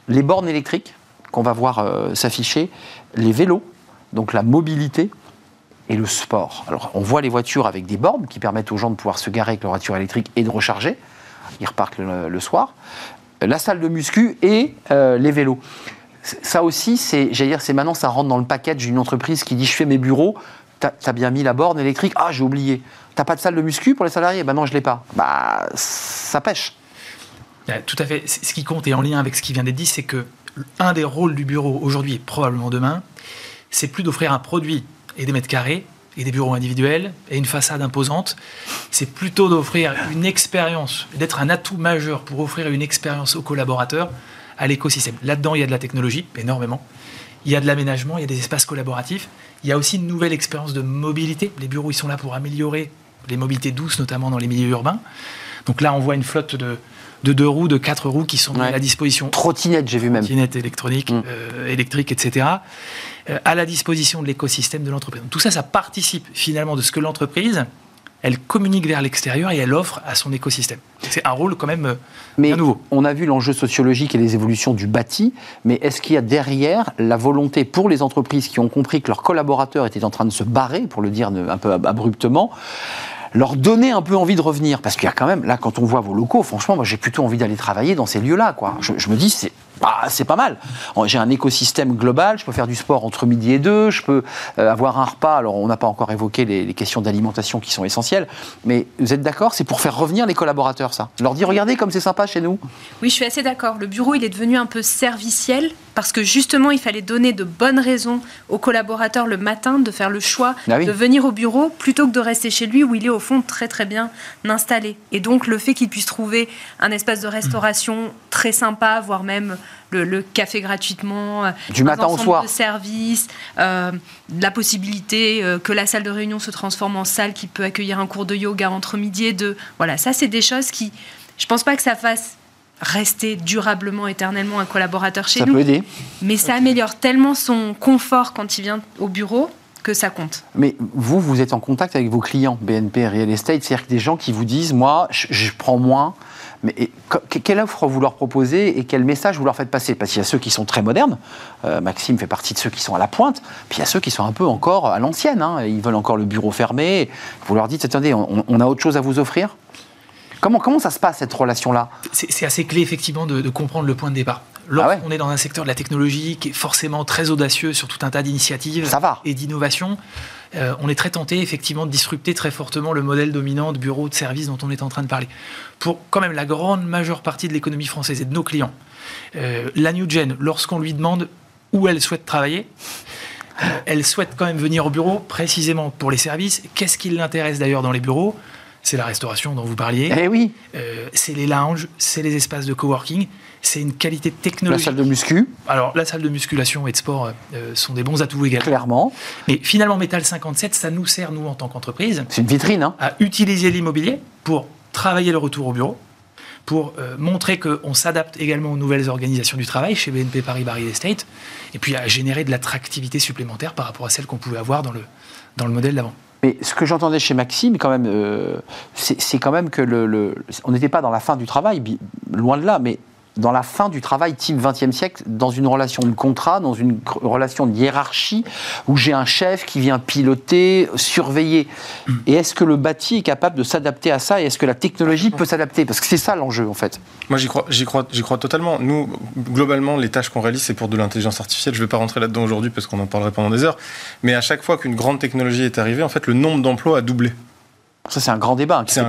S1: Les bornes électriques qu'on va voir euh, s'afficher, les vélos, donc la mobilité et le sport. Alors on voit les voitures avec des bornes qui permettent aux gens de pouvoir se garer avec leur voiture électrique et de recharger. Ils repartent le, soir. La salle de muscu et euh, les vélos ça aussi, c'est, j'allais dire, c'est maintenant, ça rentre dans le package d'une entreprise qui dit je fais mes bureaux, t'as as bien mis la borne électrique, ah j'ai oublié. T'as pas de salle de muscu pour les salariés? Bah non, je l'ai pas. Bah ça pêche.
S4: Tout à fait. Ce qui compte et en lien avec ce qui vient d'être dit, c'est que un des rôles du bureau aujourd'hui et probablement demain, c'est plus d'offrir un produit et des mètres carrés et des bureaux individuels et une façade imposante. C'est plutôt d'offrir une expérience, d'être un atout majeur pour offrir une expérience aux collaborateurs, à l'écosystème. Là-dedans, il y a de la technologie, énormément. Il y a de l'aménagement, il y a des espaces collaboratifs. Il y a aussi une nouvelle expérience de mobilité. Les bureaux, ils sont là pour améliorer les mobilités douces, notamment dans les milieux urbains. Donc là, on voit une flotte de, deux roues, de quatre roues qui sont à la disposition.
S1: Trottinette, j'ai vu même.
S4: Trottinette électronique, mm. euh, électrique, etc. Euh, à la disposition de l'écosystème de l'entreprise. tout ça, ça participe finalement de ce que l'entreprise elle communique vers l'extérieur et elle offre à son écosystème. C'est un rôle quand même euh,
S1: mais
S4: nouveau.
S1: On a vu l'enjeu sociologique et les évolutions du bâti, mais est-ce qu'il y a derrière la volonté pour les entreprises qui ont compris que leurs collaborateurs étaient en train de se barrer, pour le dire un peu abruptement, leur donner un peu envie de revenir? Parce qu'il y a quand même, là, quand on voit vos locaux, franchement, moi, j'ai plutôt envie d'aller travailler dans ces lieux-là, quoi. Je, je me dis, c'est bah, c'est pas mal. J'ai un écosystème global, je peux faire du sport entre midi et deux, je peux euh, avoir un repas. Alors, on n'a pas encore évoqué les, questions d'alimentation qui sont essentielles, mais vous êtes d'accord C'est pour faire revenir les collaborateurs, ça? Leur dis, regardez comme c'est sympa chez nous.
S5: Oui, je suis assez d'accord. Le bureau, il est devenu un peu serviciel parce que justement, il fallait donner de bonnes raisons aux collaborateurs le matin de faire le choix ah de venir au bureau plutôt que de rester chez lui où il est au fond très très bien installé. Et donc, le fait qu'il puisse trouver un espace de restauration très sympa, voire même le, café gratuitement,
S1: euh, du matin au soir,
S5: de euh, la possibilité euh, que la salle de réunion se transforme en salle qui peut accueillir un cours de yoga entre midi et deux. Voilà, ça c'est des choses qui, je pense pas que ça fasse rester durablement, éternellement un collaborateur chez
S1: nous.
S5: Ça
S1: peut aider.
S5: Mais ça améliore tellement son confort quand il vient au bureau que ça compte.
S1: Mais vous, vous êtes en contact avec vos clients BNP Real Estate, c'est-à-dire que des gens qui vous disent, moi, je prends moins, mais quelle offre vous leur proposez et quel message vous leur faites passer? Parce qu'il y a ceux qui sont très modernes, euh, Maxime fait partie de ceux qui sont à la pointe, puis il y a ceux qui sont un peu encore à l'ancienne, hein. ils veulent encore le bureau fermé. Vous leur dites, attendez, on, a autre chose à vous offrir? Comment, comment ça se passe cette relation-là
S4: C'est assez clé effectivement de, comprendre le point de départ. Lorsqu'on ah est dans un secteur de la technologie qui est forcément très audacieux sur tout un tas d'initiatives et d'innovations, euh, on est très tenté effectivement de disrupter très fortement le modèle dominant de bureau de service dont on est en train de parler. Pour quand même la grande majeure partie de l'économie française et de nos clients, euh, la New Gen, lorsqu'on lui demande où elle souhaite travailler, euh, elle souhaite quand même venir au bureau précisément pour les services. Qu'est-ce qui l'intéresse d'ailleurs dans les bureaux? C'est la restauration dont vous parliez.
S1: Eh oui.
S4: c'est les lounges, c'est les espaces de coworking c'est une qualité technologique.
S1: La salle de muscu
S4: Alors, la salle de musculation et de sport euh, sont des bons atouts également.
S1: Clairement.
S4: Mais finalement, Metal 57, ça nous sert, nous, en tant qu'entreprise.
S1: C'est une vitrine, hein.
S4: À utiliser l'immobilier pour travailler le retour au bureau, pour euh, montrer qu'on s'adapte également aux nouvelles organisations du travail chez BNP Paribas Real Estate, et puis à générer de l'attractivité supplémentaire par rapport à celle qu'on pouvait avoir dans le, dans le modèle d'avant.
S1: Mais ce que j'entendais chez Maxime, quand même, euh, c'est quand même que le on n'était pas dans la fin du travail, loin de là, mais dans la fin du travail type 20e siècle, dans une relation de contrat, dans une relation de hiérarchie, où j'ai un chef qui vient piloter, surveiller. Et est-ce que le bâti est capable de s'adapter à ça et est-ce que la technologie peut s'adapter? Parce que c'est ça l'enjeu en fait.
S6: Moi j'y crois, j'y crois, j'y crois totalement. Nous, globalement, les tâches qu'on réalise, c'est pour de l'intelligence artificielle. Je ne vais pas rentrer là-dedans aujourd'hui parce qu'on en parlerait pendant des heures. Mais à chaque fois qu'une grande technologie est arrivée, en fait, le nombre d'emplois a doublé.
S1: Ça, c'est un grand débat qui s'est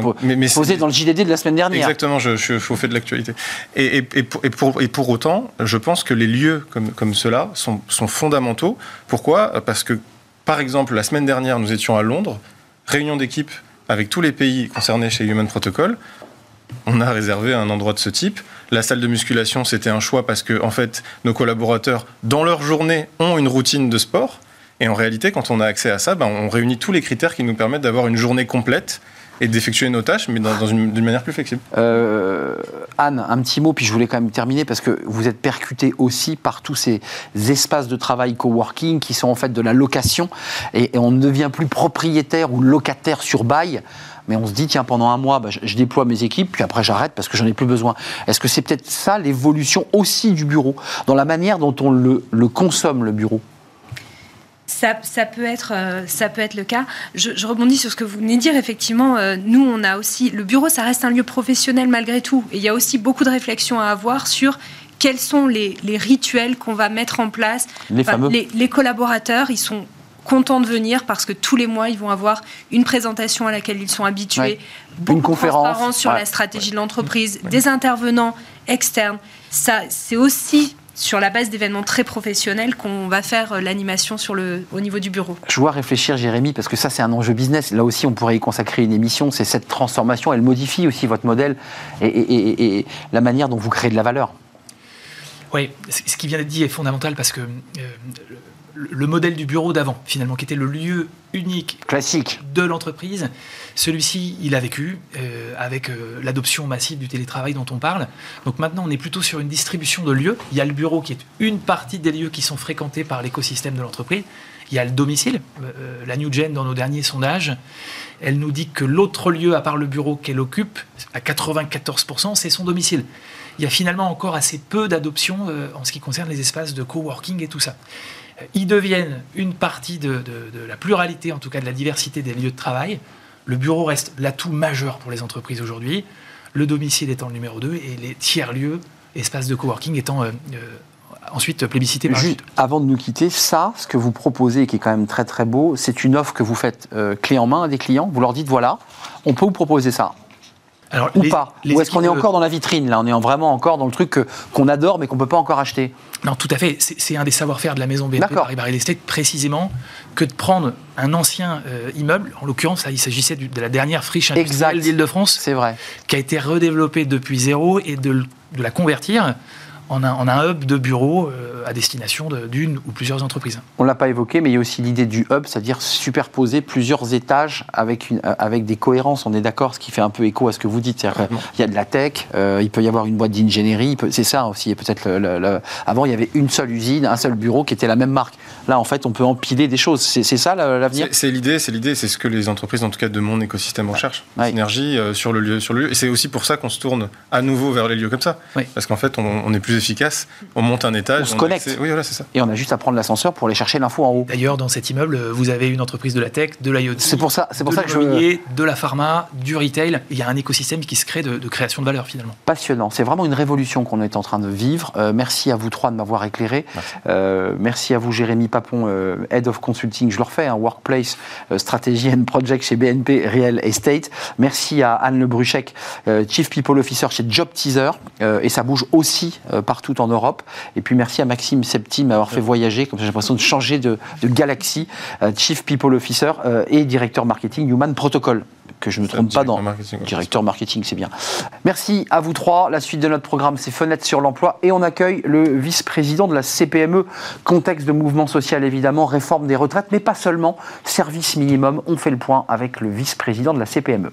S1: posé dans le JDD de la semaine dernière.
S6: Exactement, je, suis au fait de l'actualité. Et, pour, et, pour, autant, je pense que les lieux comme, comme ceux-là sont, sont fondamentaux. Pourquoi? Parce que, par exemple, la semaine dernière, nous étions à Londres, réunion d'équipe avec tous les pays concernés chez Human Protocol. On a réservé un endroit de ce type. La salle de musculation, c'était un choix parce que, en fait, nos collaborateurs, dans leur journée, ont une routine de sport. Et en réalité, quand on a accès à ça, ben, on réunit tous les critères qui nous permettent d'avoir une journée complète et d'effectuer nos tâches, mais dans, une, d'une manière plus flexible.
S1: Euh, Anne, un petit mot, puis je voulais quand même terminer, parce que vous êtes percuté aussi par tous ces espaces de travail coworking qui sont en fait de la location, et, on ne devient plus propriétaire ou locataire sur bail, mais on se dit, tiens, pendant un mois, bah, je, déploie mes équipes, puis après j'arrête parce que j'en ai plus besoin. Est-ce que c'est peut-être ça l'évolution aussi du bureau, dans la manière dont on le consomme, le bureau?
S5: Ça, peut être, euh, ça peut être le cas. Je, rebondis sur ce que vous venez de dire. Effectivement, euh, nous, on a aussi. Le bureau, ça reste un lieu professionnel malgré tout. Et il y a aussi beaucoup de réflexions à avoir sur quels sont les, rituels qu'on va mettre en place.
S1: Les, fameux.
S5: les, collaborateurs, ils sont contents de venir parce que tous les mois, ils vont avoir une présentation à laquelle ils sont habitués,
S1: une conférence
S5: sur la stratégie de l'entreprise, des intervenants externes. Ça, c'est aussi sur la base d'événements très professionnels qu'on va faire euh, l'animation sur le, au niveau du bureau.
S1: Je vois réfléchir, Jérémy, parce que ça, c'est un enjeu business. Là aussi, on pourrait y consacrer une émission. C'est cette transformation, elle modifie aussi votre modèle et, la manière dont vous créez de la valeur.
S4: Oui, ce qui vient d'être dit est fondamental parce que euh, le modèle du bureau d'avant, finalement, qui était le lieu unique
S1: classique
S4: de l'entreprise, celui-ci, il a vécu euh, avec euh, l'adoption massive du télétravail dont on parle. Donc maintenant, on est plutôt sur une distribution de lieux. Il y a le bureau qui est une partie des lieux qui sont fréquentés par l'écosystème de l'entreprise. Il y a le domicile, euh, la New Gen dans nos derniers sondages. elle nous dit que l'autre lieu, à part le bureau qu'elle occupe, à 94%, c'est son domicile. Il y a finalement encore assez peu d'adoption en ce qui concerne les espaces de coworking et tout ça. Ils deviennent une partie de, de la pluralité, en tout cas de la diversité des lieux de travail. Le bureau reste l'atout majeur pour les entreprises aujourd'hui, le domicile étant le numéro 2 et les tiers-lieux, espaces de coworking étant euh, euh, ensuite plébiscité par
S1: Juste avant de nous quitter, ça, ce que vous proposez, qui est quand même très très beau, c'est une offre que vous faites euh, clé en main à des clients. Vous leur dites voilà, on peut vous proposer ça. Alors, ou pas. Ou est-ce qu'on est encore dans la vitrine là? On est vraiment encore dans le truc qu'on adore mais qu'on ne peut pas encore acheter.
S4: Non, tout à fait. C'est un des savoir-faire de la maison BNP Paris Real Estate précisément que de prendre un ancien euh, immeuble, en l'occurrence, il s'agissait de la dernière friche industrielle d'Île-de-France,
S1: c'est vrai,
S4: qui a été redéveloppée depuis zéro et de, de la convertir en un, un, hub de bureaux euh, à destination d'une ou plusieurs entreprises.
S1: On ne l'a pas évoqué, mais il y a aussi l'idée du hub, c'est-à-dire superposer plusieurs étages avec, une, euh, avec des cohérences. On est d'accord, ce qui fait un peu écho à ce que vous dites. Il y a de la tech, euh, il peut y avoir une boîte d'ingénierie, c'est ça aussi. Peut-être le, avant, il y avait une seule usine, un seul bureau qui était la même marque. Là, en fait, on peut empiler des choses. C'est ça l'avenir?
S6: C'est l'idée, c'est l'idée, c'est ce que les entreprises, en tout cas de mon écosystème, recherchent. Ouais. Synergie sur le lieu, sur le lieu. Et c'est aussi pour ça qu'on se tourne à nouveau vers les lieux comme ça, parce qu'en fait, on, on est plus efficace, on monte un étage.
S1: On se connecte.
S6: Oui, voilà, c'est ça.
S1: Et on a juste à prendre l'ascenseur pour aller chercher l'info en haut.
S4: D'ailleurs, dans cet immeuble, vous avez une entreprise de la tech, de l'IoT.
S1: C'est pour ça, c'est pour
S4: ça
S1: que
S4: je. De la pharma, du retail. Il y a un écosystème qui se crée de, création de valeur finalement.
S1: Passionnant. C'est vraiment une révolution qu'on est en train de vivre. Euh, merci à vous trois de m'avoir éclairé. Merci. Euh, merci. à vous, Jérémy Papon, euh, Head of Consulting. Je le refais, un Workplace Strategy and Project chez BNP Real Estate. Merci à Anne Le Bruchec, Chief People Officer chez Job Teaser. et ça bouge aussi partout en Europe. Et puis merci à Maxime Septi m'avoir fait voyager, comme j'ai l'impression de changer de, galaxie, euh, Chief People Officer euh, et directeur marketing Human Protocol que je ne me trompe pas dans marketing, directeur marketing, c'est bien. Merci à vous trois. La suite de notre programme, c'est Fenêtre sur l'emploi et on accueille le vice-président de la CPME. Contexte de mouvement social évidemment, réforme des retraites, mais pas seulement. Service minimum. On fait le point avec le vice-président de la CPME.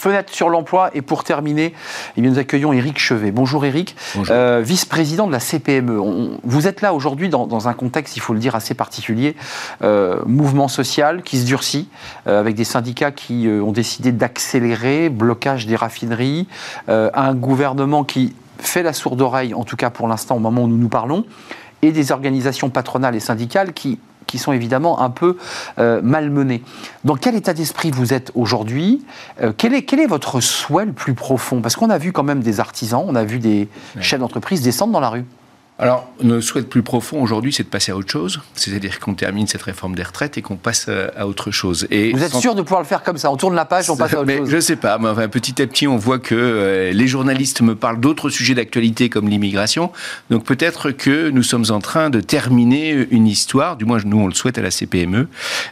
S1: Fenêtre sur l'emploi. Et pour terminer, eh bien, nous accueillons Éric Chevet. Bonjour Éric, euh, vice-président de la CPME. vous êtes là aujourd'hui dans, un contexte, il faut le dire, assez particulier. Euh, mouvement social qui se durcit, euh, avec des syndicats qui ont décidé d'accélérer, blocage des raffineries, un gouvernement qui fait la sourde oreille, en tout cas pour l'instant au moment où nous nous parlons, et des organisations patronales et syndicales qui qui sont évidemment un peu euh, malmenés. Dans quel état d'esprit vous êtes aujourd'hui? Euh, quel, est, quel est votre souhait le plus profond? Parce qu'on a vu quand même des artisans, on a vu des chefs d'entreprise descendre dans la rue.
S7: Alors, notre souhait plus profond aujourd'hui, c'est de passer à autre chose. C'est-à-dire qu'on termine cette réforme des retraites et qu'on passe euh, à autre chose. Et
S1: Vous êtes sûr de pouvoir le faire comme ça? On tourne la page, on passe à autre
S7: mais
S1: chose
S7: Je ne sais pas. Mais enfin, petit à petit, on voit que euh, les journalistes me parlent d'autres sujets d'actualité comme l'immigration. Donc peut-être que nous sommes en train de terminer une histoire, du moins nous on le souhaite à la CPME,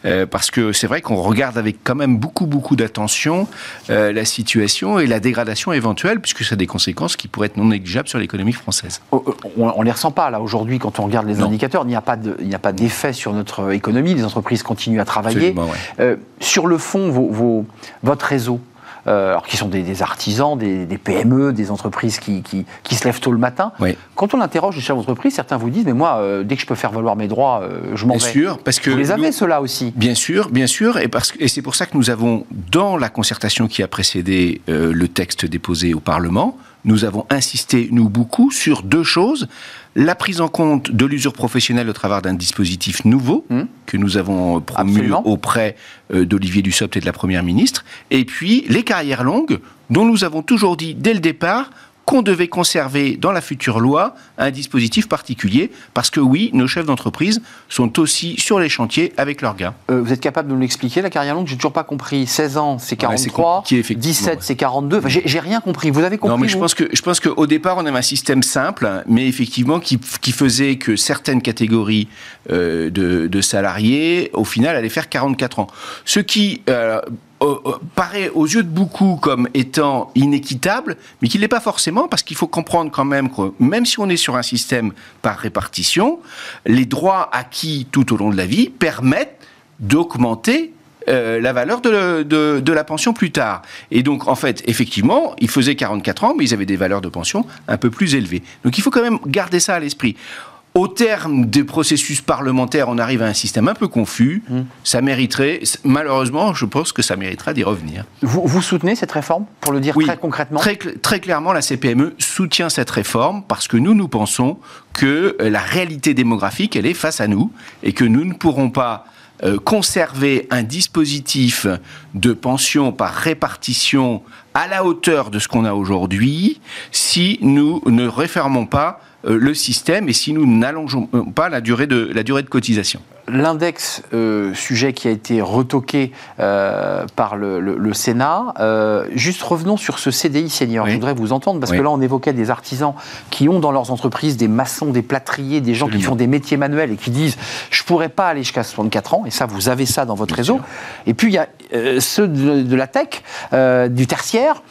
S7: euh, parce que c'est vrai qu'on regarde avec quand même beaucoup, beaucoup d'attention la situation et la dégradation éventuelle, puisque ça a des conséquences qui pourraient être non négligeables sur l'économie française.
S1: On, on les ressent pas là aujourd'hui quand on regarde les indicateurs. Il n'y a pas de, d'effet sur notre économie. Les entreprises continuent à travailler. Euh, sur le fond, vos, votre réseau. Euh, alors qui sont des, artisans, des, PME, des entreprises qui, qui, se lèvent tôt le matin. Quand on interroge les chefs d'entreprise, certains vous disent, mais moi, euh, dès que je peux faire valoir mes droits, je m'en vais.
S7: Bien sûr, parce que...
S1: Vous les avez, ceux-là aussi
S7: Bien sûr, bien sûr, et, parce, et c'est pour ça que nous avons, dans la concertation qui a précédé le texte déposé au Parlement, nous avons insisté, nous, beaucoup, sur deux choses. La prise en compte de l'usure professionnelle au travers d'un dispositif nouveau hmm. que nous avons promu auprès euh, d'Olivier Dussopt et de la Première ministre, et puis les carrières longues dont nous avons toujours dit dès le départ qu'on devait conserver dans la future loi un dispositif particulier, parce que oui, nos chefs d'entreprise sont aussi sur les chantiers avec leurs gars.
S1: Euh, vous êtes capable de nous l'expliquer, la carrière longue? J'ai toujours pas compris. 16 ans, c'est 43, 17, c'est 42. j'ai rien compris. Vous avez compris
S7: Non, mais je pense que je pense qu'au départ, on avait un système simple, mais effectivement qui, qui faisait que certaines catégories euh, de, de, salariés, au final, allaient faire 44 ans. Ce qui euh, euh, euh, paraît aux yeux de beaucoup comme étant inéquitable, mais qu'il n'est pas forcément, parce qu'il faut comprendre quand même que même si on est sur un système par répartition, les droits acquis tout au long de la vie permettent d'augmenter euh, la valeur de, de, de, la pension plus tard. Et donc, en fait, effectivement, ils faisaient 44 ans, mais ils avaient des valeurs de pension un peu plus élevées. Donc, il faut quand même garder ça à l'esprit. Au terme des processus parlementaires, on arrive à un système un peu confus. Mmh. Ça mériterait, malheureusement, je pense que ça méritera d'y revenir.
S1: Vous, vous, soutenez cette réforme, pour le dire très concrètement
S7: très, très clairement, la CPME soutient cette réforme parce que nous, nous pensons que euh, la réalité démographique, elle est face à nous et que nous ne pourrons pas euh, conserver un dispositif de pension par répartition à la hauteur de ce qu'on a aujourd'hui si nous ne refermons pas le système et si nous n'allongeons pas la durée de, la durée de cotisation
S1: l'index, euh, sujet qui a été retoqué euh, par le, Sénat. Euh, juste revenons sur ce CDI senior. Je voudrais vous entendre parce que là, on évoquait des artisans qui ont dans leurs entreprises des maçons, des plâtriers, des gens qui font des métiers manuels et qui disent je pourrais pas aller jusqu'à 64 ans. Et ça, vous avez ça dans votre réseau. Et puis il y a ceux de, la tech, du tertiaire,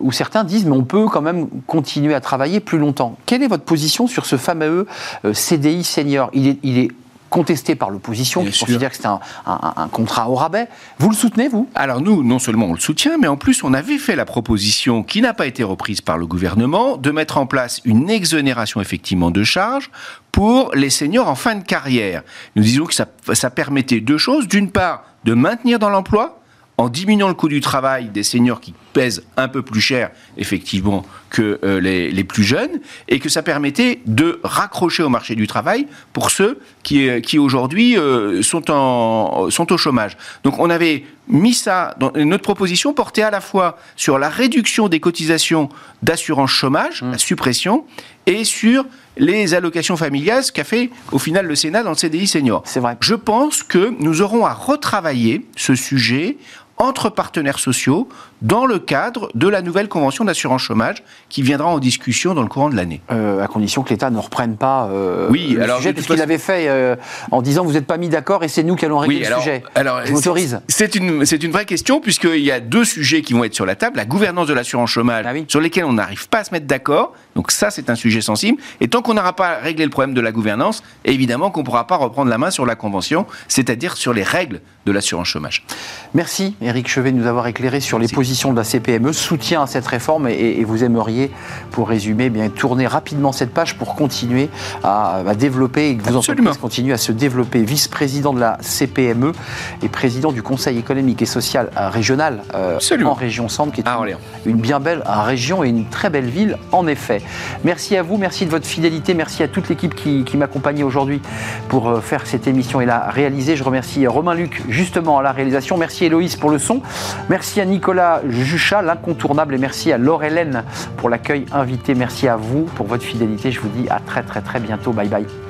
S1: où certains disent mais on peut quand même continuer à travailler plus longtemps. Quelle est votre position sur ce fameux CDI senior? Il est contesté par l'opposition, qui considère que c'est un, contrat au rabais. Vous le soutenez, vous?
S7: Alors nous, non seulement on le soutient, mais en plus on avait fait la proposition, qui n'a pas été reprise par le gouvernement, de mettre en place une exonération effectivement de charges pour les seniors en fin de carrière. Nous disons que ça, ça permettait deux choses. D'une part, de maintenir dans l'emploi, en diminuant le coût du travail des seniors qui pèsent un peu plus cher, effectivement, que euh, les, plus jeunes, et que ça permettait de raccrocher au marché du travail pour ceux qui, euh, qui aujourd'hui euh, sont, en, sont au chômage. Donc on avait mis ça dans notre proposition portait à la fois sur la réduction des cotisations d'assurance chômage, mmh. la suppression, et sur les allocations familiales, ce qu'a fait au final le Sénat dans le CDI senior.
S1: C'est vrai.
S7: Je pense que nous aurons à retravailler ce sujet entre partenaires sociaux dans le cadre de la nouvelle convention d'assurance chômage qui viendra en discussion dans le courant de l'année.
S1: Euh, à condition que l'État ne reprenne pas euh, oui, le alors, sujet, puisqu'il avait fait euh, en disant vous n'êtes pas mis d'accord et c'est nous qui allons régler le sujet.
S7: Alors, Je m'autorise. C'est une, une vraie question puisqu'il y a deux sujets qui vont être sur la table. La gouvernance de l'assurance chômage, ah sur lesquels on n'arrive pas à se mettre d'accord. Donc ça, c'est un sujet sensible. Et tant qu'on n'aura pas réglé le problème de la gouvernance, évidemment qu'on ne pourra pas reprendre la main sur la convention, c'est-à-dire sur les règles de l'assurance chômage.
S1: Merci Éric Chevet de nous avoir éclairé sur les positions de la CPME, soutien à cette réforme et, vous aimeriez, pour résumer, eh bien tourner rapidement cette page pour continuer à, développer et que vos entreprises continuent à se développer. Vice-président de la CPME et président du Conseil économique et social régional euh, en région Centre, qui est une, une, bien belle région et une très belle ville en effet. Merci à vous, merci de votre fidélité, merci à toute l'équipe qui, qui m'accompagnait aujourd'hui pour euh, faire cette émission et la réaliser. Je remercie Romain Luc justement à la réalisation. Merci Héloïse pour le son. Merci à Nicolas Juchat, l'incontournable, et merci à Laure Hélène pour l'accueil invité. Merci à vous pour votre fidélité. Je vous dis à très très très bientôt. Bye bye.